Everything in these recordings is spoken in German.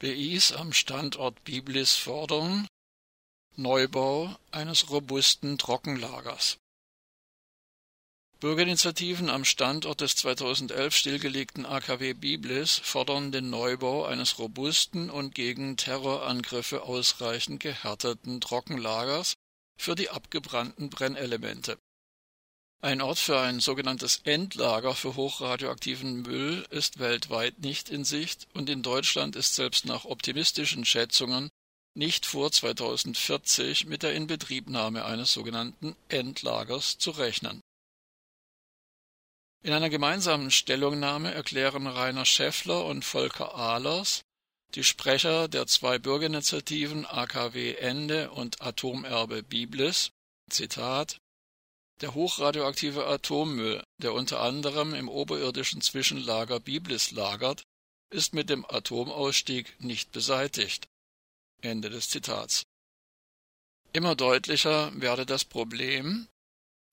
BIs am Standort Biblis fordern Neubau eines robusten Trockenlagers. Bürgerinitiativen am Standort des 2011 stillgelegten AKW Biblis fordern den Neubau eines robusten und gegen Terrorangriffe ausreichend gehärteten Trockenlagers für die abgebrannten Brennelemente. Ein Ort für ein sogenanntes Endlager für hochradioaktiven Müll ist weltweit nicht in Sicht und in Deutschland ist selbst nach optimistischen Schätzungen nicht vor 2040 mit der Inbetriebnahme eines sogenannten Endlagers zu rechnen. In einer gemeinsamen Stellungnahme erklären Rainer Schäffler und Volker Ahlers, die Sprecher der zwei Bürgerinitiativen AKW Ende und Atomerbe Biblis, Zitat, der hochradioaktive Atommüll, der unter anderem im oberirdischen Zwischenlager Biblis lagert, ist mit dem Atomausstieg nicht beseitigt. Ende des Zitats. Immer deutlicher werde das Problem,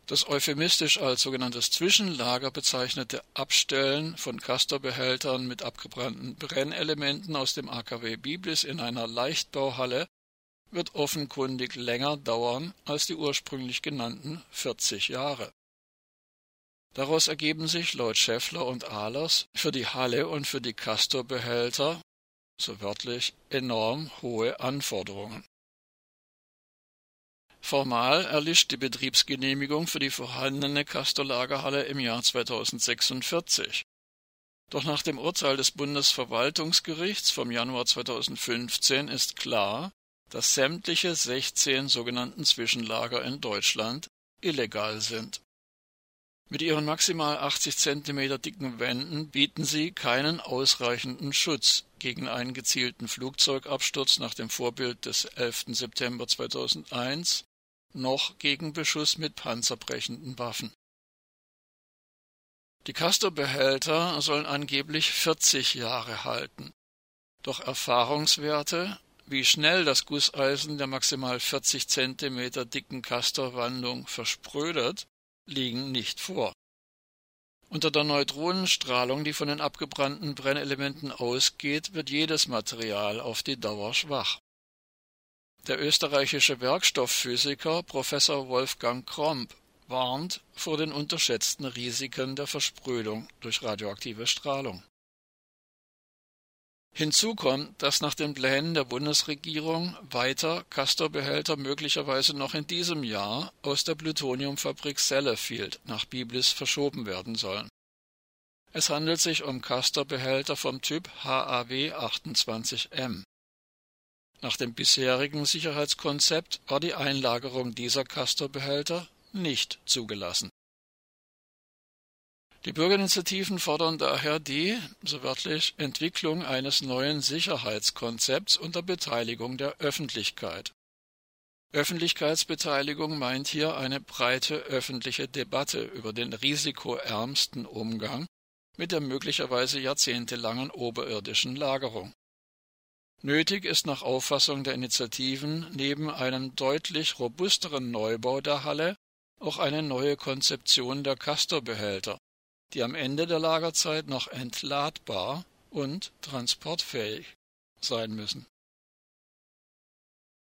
das euphemistisch als sogenanntes Zwischenlager bezeichnete Abstellen von Castor-Behältern mit abgebrannten Brennelementen aus dem AKW Biblis in einer Leichtbauhalle wird offenkundig länger dauern als die ursprünglich genannten 40 Jahre. Daraus ergeben sich laut Scheffler und Ahlers für die Halle und für die Castor-Behälter, so wörtlich, enorm hohe Anforderungen. Formal erlischt die Betriebsgenehmigung für die vorhandene Castor-Lagerhalle im Jahr 2046. Doch nach dem Urteil des Bundesverwaltungsgerichts vom Januar 2015 ist klar, dass sämtliche 16 sogenannten Zwischenlager in Deutschland illegal sind. Mit ihren maximal 80 cm dicken Wänden bieten sie keinen ausreichenden Schutz gegen einen gezielten Flugzeugabsturz nach dem Vorbild des 11. September 2001 noch gegen Beschuss mit panzerbrechenden Waffen. Die Castor-Behälter sollen angeblich 40 Jahre halten, doch Erfahrungswerte, wie schnell das Gusseisen der maximal 40 cm dicken Castor-Wandung versprödet, liegen nicht vor. Unter der Neutronenstrahlung, die von den abgebrannten Brennelementen ausgeht, wird jedes Material auf die Dauer schwach. Der österreichische Werkstoffphysiker Professor Wolfgang Kromp warnt vor den unterschätzten Risiken der Versprödung durch radioaktive Strahlung. Hinzu kommt, dass nach den Plänen der Bundesregierung weiter Castor-Behälter möglicherweise noch in diesem Jahr aus der Plutoniumfabrik Sellafield nach Biblis verschoben werden sollen. Es handelt sich um Castor-Behälter vom Typ HAW 28M. Nach dem bisherigen Sicherheitskonzept war die Einlagerung dieser Castor-Behälter nicht zugelassen. Die Bürgerinitiativen fordern daher die, so wörtlich, Entwicklung eines neuen Sicherheitskonzepts unter Beteiligung der Öffentlichkeit. Öffentlichkeitsbeteiligung meint hier eine breite öffentliche Debatte über den risikoärmsten Umgang mit der möglicherweise jahrzehntelangen oberirdischen Lagerung. Nötig ist nach Auffassung der Initiativen neben einem deutlich robusteren Neubau der Halle auch eine neue Konzeption der Castor-Behälter, die am Ende der Lagerzeit noch entladbar und transportfähig sein müssen